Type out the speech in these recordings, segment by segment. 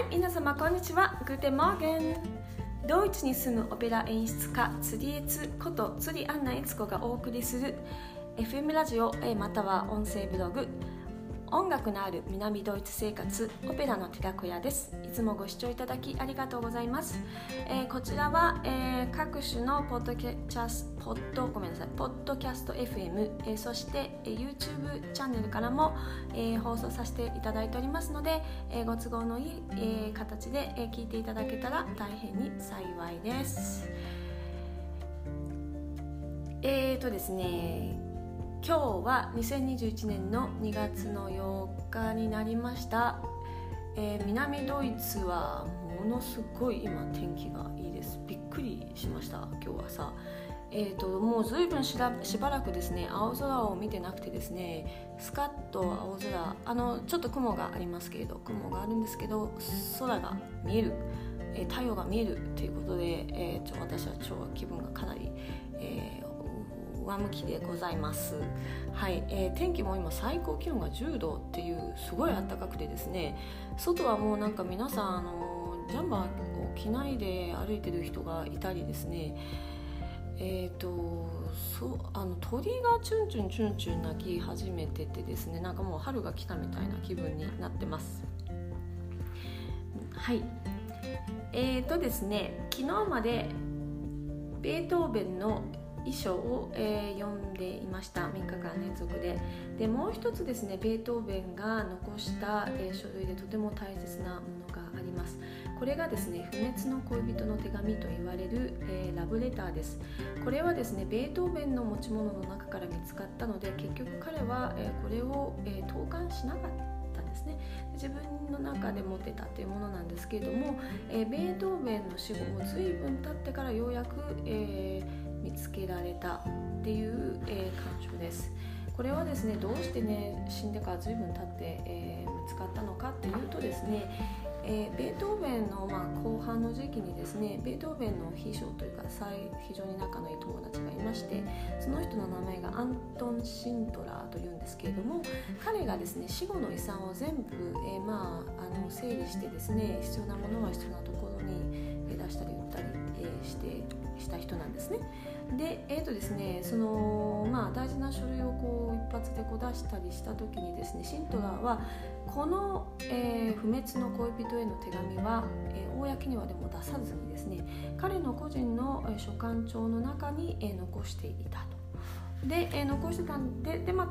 い皆様こんにちは。 Guten Morgen。ドイツに住むオペラ演出家ツリエツこと釣りアンナエツコがお送りする FM ラジオまたは音声ブログ。音楽のある南ドイツ生活オペラの寺子屋です。いつもご視聴いただきありがとうございます、えー、こちらは、えー、各種のポッドキャスポッドごめんなさいポッドキャスト FM、えー、そして、えー、YouTube チャンネルからも、えー、放送させていただいておりますので、えー、ご都合のいい、えー、形で、えー、聞いていただけたら大変に幸いです。えーとですね今日は2021年の2月の8日になりました、えー、南ドイツはものすごい今天気がいいです。びっくりしました。今日はさ。えーと、もう随分しらしばらくですね青空を見てなくてですねスカッと青空あのちょっと雲がありますけれど雲があるんですけど空が見える、えー、太陽が見えるということで、えー、ちょ私は超気分がかなり、えー、上向きでございます、はいえー、天気も今最高気温が10度っていうすごい暖かくてですね外はもうなんか皆さんあのジャンバーを着ないで歩いてる人がいたりですねえーと、そあの鳥がチュンチュンチュンチュン鳴き始めててですねなんかもう春が来たみたいな気分になってます。はい。えーとですね昨日までベートーベンの遺書を、えー、読んでいました。3日間連続で。でもう一つですねベートーベンが残した、えー、書類でとても大切なものがあります。これがですね不滅の恋人の手紙と言われる、えー、ラブレターです。これはですねベートーベンの持ち物の中から見つかったので結局彼は、えこれを、え投函しなかったですね。自分の中で持ってたっていうものなんですけれども、えベートーベンの死後も随分経ってからようやく、えー見つけられたっていう、えー、感情です。これはですねどうしてね死んでから随分経って、えー、見つかったのかっていうとですねえー、ベートーベンの、まあ、後半の時期にですねベートーベンの秘書というか非常に仲のいい友達がいましてその人の名前がアントン・シントラーというんですけれども彼がですね死後の遺産を全部、えー、まあ、あの整理してですね必要なものは必要なところに出したり売ったり、えー、してした人なんですね。でえーとですねそのまあ、大事な書類をこう一発でこう出したりした時にですねシントラーはこの、えー、不滅の恋人への手紙は、えー、公にはでも出さずにですね彼の個人の、えー、書簡帳の中に、えー、残していたと。で、えー、残してたんでで、まあ、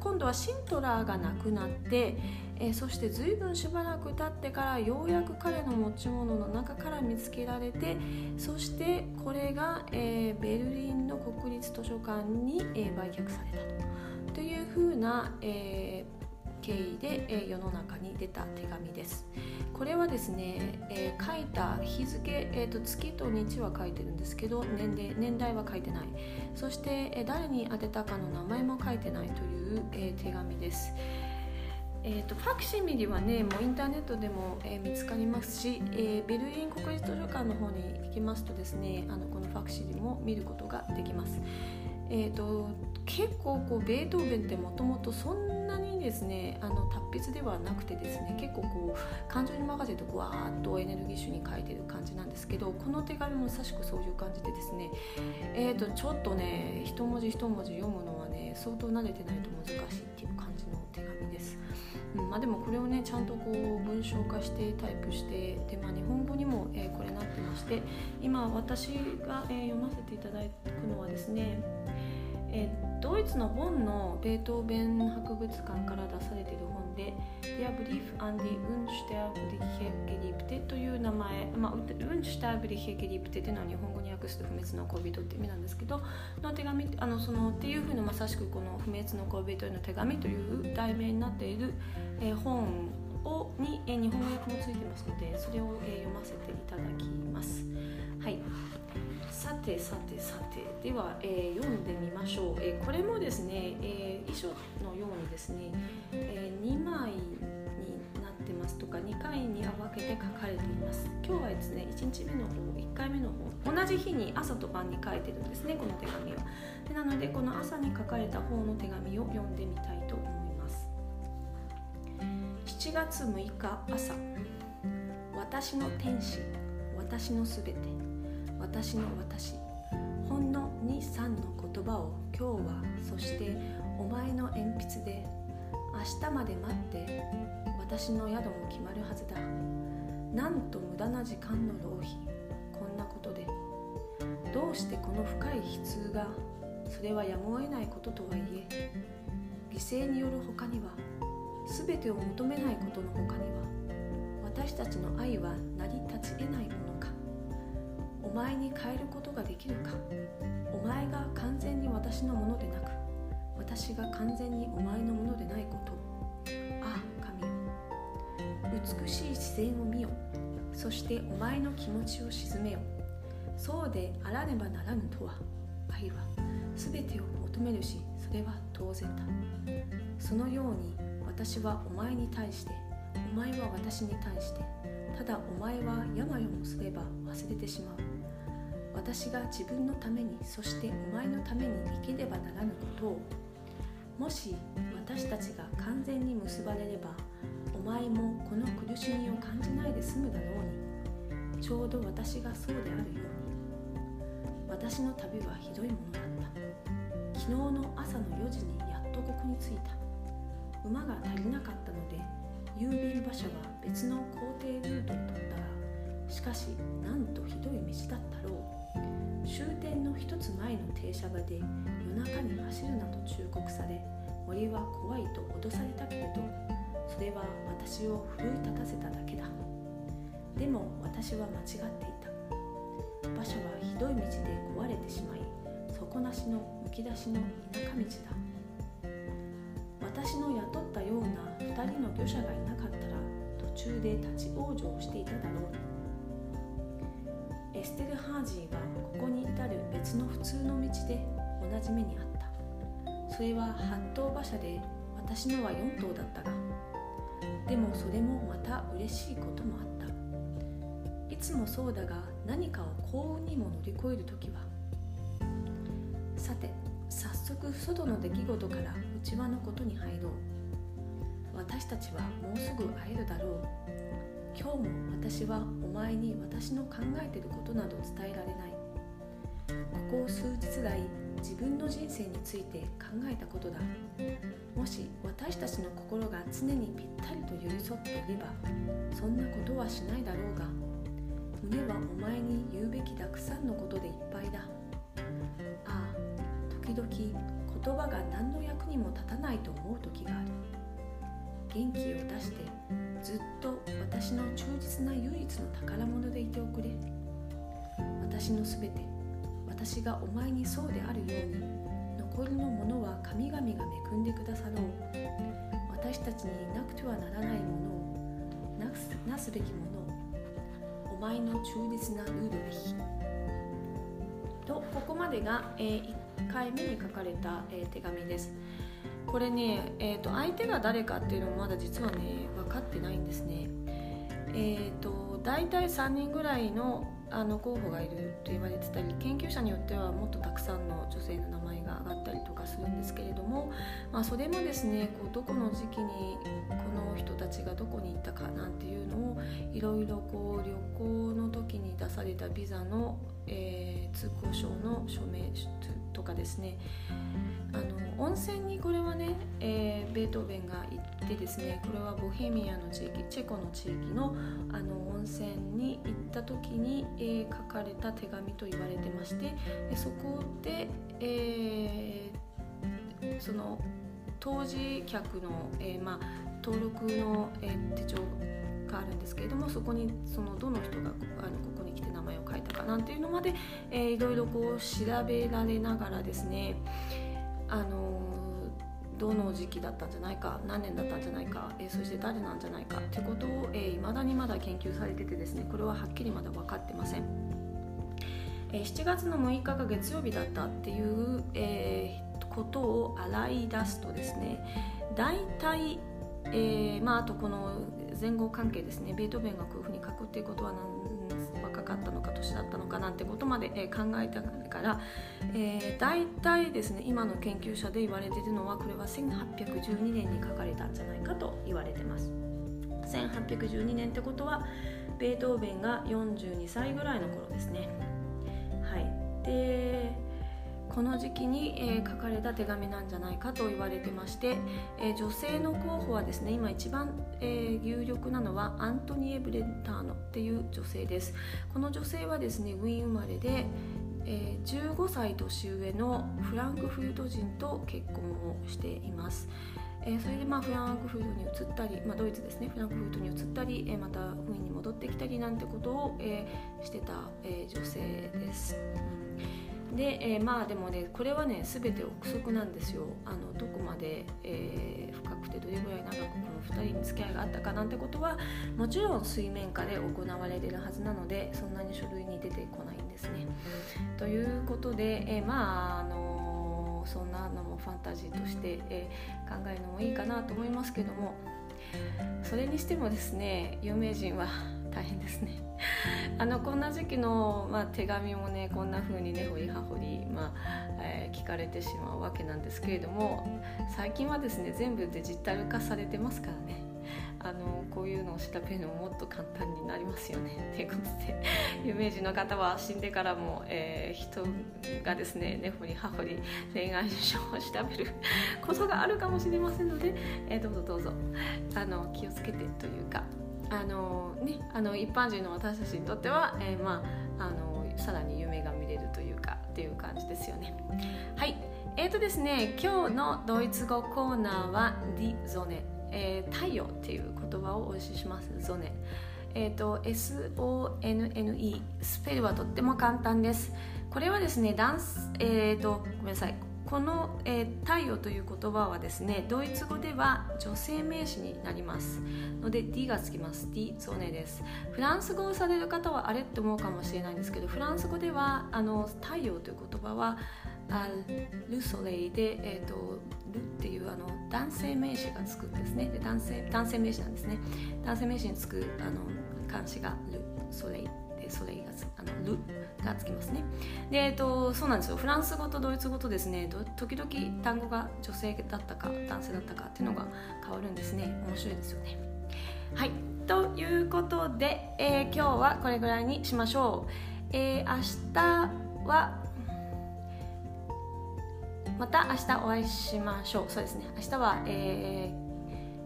今度はシントラーが亡くなって、えー、そして随分しばらく経ってからようやく彼の持ち物の中から見つけられてそしてこれが、えー、ベルリンの国立図書館に、え、売却されたと。というふうな、えー、経緯で、え、世の中に出た手紙です。これはですね、え、書いた日付、えーと、月と日は書いてるんですけど年齢年代は書いてないそして、え、誰に宛てたかの名前も書いてないという、え、手紙です。えーと、ファクシミリはねもうインターネットでも、えー、見つかりますし、えー、ベルリン国立図書館の方に行きますとですねあのこのファクシミリも見ることができます。えーと、結構こうベートーベンってもともとそんなにですねあの達筆ではなくてですね結構こう感情に任せてわーっとエネルギッシュに書いてる感じなんですけどこの手紙もさしくそういう感じでですねえーとちょっとね一文字一文字読むのはね相当慣れてないと難しいっていう感じの手紙です。うんまあ、でもこれをねちゃんとこう文章化してタイプしてで、まあ、日本語にも、えー、これなってまして今私が、えー、読ませていただくのはですねえー、ドイツのボンのベートーベン博物館から出されている本で「Der Brief an die Unsterbliche Geliebte」という名前、まあ、Unsterbliche Geliebte というのは日本語に訳すと不滅の恋人って意味なんですけどの手紙あのそのっていうふうにまさしくこの「不滅の恋人への手紙」という題名になっている、えー、本をに、えー、日本語訳もついてますのでそれを、えー、読ませていただきます。はいてさてさて。では、えー、読んでみましょう、えー、これもですね、えー、遺書のようにですね、えー、2枚になってますとか2回に分けて書かれています。今日はですね1日目の方1回目の方同じ日に朝と晩に書いてるんですねこの手紙は。でなのでこの朝に書かれた方の手紙を読んでみたいと思います。7月6日朝。私の天使私のすべて。私の私。ほんの23の言葉を今日はそしてお前の鉛筆で明日まで待って私の宿も決まるはずだ。なんと無駄な時間の浪費。こんなことで。どうしてこの深い悲痛がそれはやむを得ないこととはいえ犠牲による他には全てを求めないことの他には私たちの愛は成り立ち得ないもの。お前に変えることができるか？お前が完全に私のものでなく私が完全にお前のものでないこと。ああ神よ。美しい自然を見よ。そしてお前の気持ちを鎮めよ。そうであらねばならぬとは愛は全てを求めるしそれは当然だ。そのように私はお前に対してお前は私に対してただお前は山よもすれば忘れてしまう。私が自分のためにそしてお前のために生ければならぬことを。もし私たちが完全に結ばれればお前もこの苦しみを感じないで済むだろうに。ちょうど私がそうであるように。私の旅はひどいものだった。昨日の朝の4時にやっとここに着いた。馬が足りなかったので郵便馬車は別の行程ルートを取ったがしかしなんとひどい道だったろう。終点の一つ前の停車場で夜中に走るなと忠告され森は怖いと脅されたけれどそれは私を奮い立たせただけだ。でも私は間違っていた。馬車はひどい道で壊れてしまい底なしのむき出しの田舎道だ。私の雇ったような2人の漁者がいなかったら途中で立ち往生していただろう。エステル・ハージーはここに至る別の普通の道で同じ目にあった。それは8頭馬車で私のは4頭だったがでもそれもまた嬉しいこともあった。いつもそうだが何かを幸運にも乗り越える時は。さて早速外の出来事から内輪のことに入ろう。私たちはもうすぐ会えるだろう。今日も私はお前に私の考えていることなど伝えられない。ここ数日来自分の人生について考えたことだ。もし私たちの心が常にぴったりと寄り添っていればそんなことはしないだろうが胸はお前に言うべきたくさんのことでいっぱいだ。ああ時々言葉が何の役にも立たないと思う時がある。元気を出してずっと私の忠実な唯一の宝物でいておくれ。私のすべて私がお前にそうであるように残りのものは神々が恵んでくださろう。私たちになくてはならないものをなすなすべきものをお前の忠実なルールべき。とここまでが、えー、1回目に書かれた、えー、手紙です。これね、えーと、相手が誰かっていうのもまだ実はね分かってないんですね。えーと大体3人ぐらいのあの候補がいると言われてたり研究者によってはもっとたくさんの女性の名前が挙がったりとかするんですけれども、まあ、それもですねこうどこの時期にこの人たちがどこに行ったかなんていうのをいろいろこう旅行の時に出されたビザの、えー、通行証の署名とかですねあの温泉にこれはね、えー、ベートーベンが行ってですねこれはボヘミアの地域チェコの地域のあの温泉に行った時に、えー、書かれた手紙と言われてましてそこで、えー、その当時客の、えーまあ、登録の、え、手帳があるんですけれどもそこにそのどの人があのここに来て名前を書いたかなんていうのまで、えー、いろいろこう調べられながらですねあのどの時期だったんじゃないか何年だったんじゃないか、えー、そして誰なんじゃないかってことをいま、えー、だにまだ研究されててですねこれははっきりまだ分かってません、えー、7月の6日が月曜日だったっていう、えー、ことを洗い出すとですね大体、えーまあ、あとこの前後関係ですねベートーベンがこういうふうに書くっていうことは若かったのか年だったのかなんてことまで、え考えたから、えー、大体ですね今の研究者で言われているのはこれは1812年に書かれたんじゃないかと言われてます。1812年ってことはベートーベンが42歳ぐらいの頃ですね。この時期に、えー、書かれた手紙なんじゃないかと言われてまして、えー、女性の候補はですね今一番、えー、有力なのはアントニエ・ブレンターノっていう女性ですこの女性はですねウィーン生まれで、えー、15歳年上のフランクフルト人と結婚をしています。えー、それでまあフランクフルトに移ったり、まあ、ドイツですねフランクフルトに移ったり、えー、またウィーンに戻ってきたりなんてことを、え、してた、え女性です。で、えまあでもねこれはね全て憶測なんですよあのどこまで、え深くてどれぐらい長くこの2人に付き合いがあったかなんてことはもちろん水面下で行われてるはずなのでそんなに書類に出てこないんですね。ということで、えまああのそんなのもファンタジーとして、え考えるのもいいかなと思いますけどもそれにしてもですね有名人は大変ですねあのこんな時期の、まあ、手紙もねこんな風にねほりはほり、まあえー、聞かれてしまうわけなんですけれども最近はですね全部デジタル化されてますからねあのこういうのを調べるのももっと簡単になりますよね。ということで有名人の方は死んでからも、えー、人がですね根掘り葉掘り恋愛事情を調べることがあるかもしれませんので、えー、どうぞどうぞあの気をつけてというかあの、ね、あの一般人の私たちにとっては、えー、まあ、あのさらに夢が見れるというかっていう感じですよね。はいえーとですね、今日のドイツ語コーナーは「ディゾネ」えー、太陽っていう言葉をお教えします。ゾネ。えっ、ー、と SONNE スペルはとっても簡単です。これはですね、ダンスえっ、ー、とごめんなさい。この、えー、太陽という言葉はですねドイツ語では女性名詞になります。ので D がつきます。D ゾネです。フランス語をされる方はあれって思うかもしれないんですけどフランス語ではあの太陽という言葉はアルソレイで、えーと、ルっていうあの男性名詞がつくんですね。で男性男性名詞なんですね。男性名詞につくあの漢詞がルソレイ。でソレイがつあのルがつきますね。で、えーと、そうなんですよ。フランス語とドイツ語とですね時々単語が女性だったか男性だったかっていうのが変わるんですね。面白いですよね。はい。ということで、えー、今日はこれぐらいにしましょう、えー、明日はまた明日お会いしましょう。そうですね。明日は、え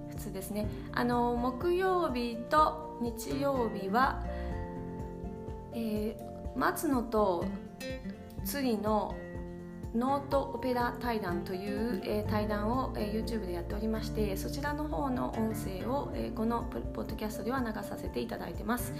ー、普通ですね。あの木曜日と日曜日は、えー、松野と釣りのノートオペラ対談という、えー、対談を、えー、YouTube でやっておりましてそちらの方の音声を、えー、このポッドキャストでは流させていただいてます、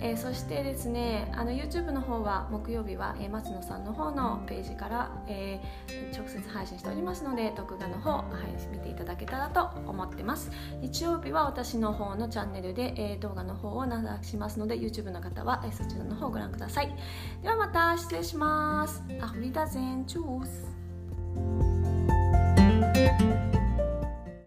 えー、そしてですねあの YouTube の方は木曜日は、えー、松野さんの方のページから、えー、直接配信しておりますので録画の方、はい、見ていただけたらと思ってます。日曜日は私の方のチャンネルで、えー、動画の方を流しますので YouTube の方は、えー、そちらの方をご覧ください。ではまた失礼します。アフリダゼン Tschüss.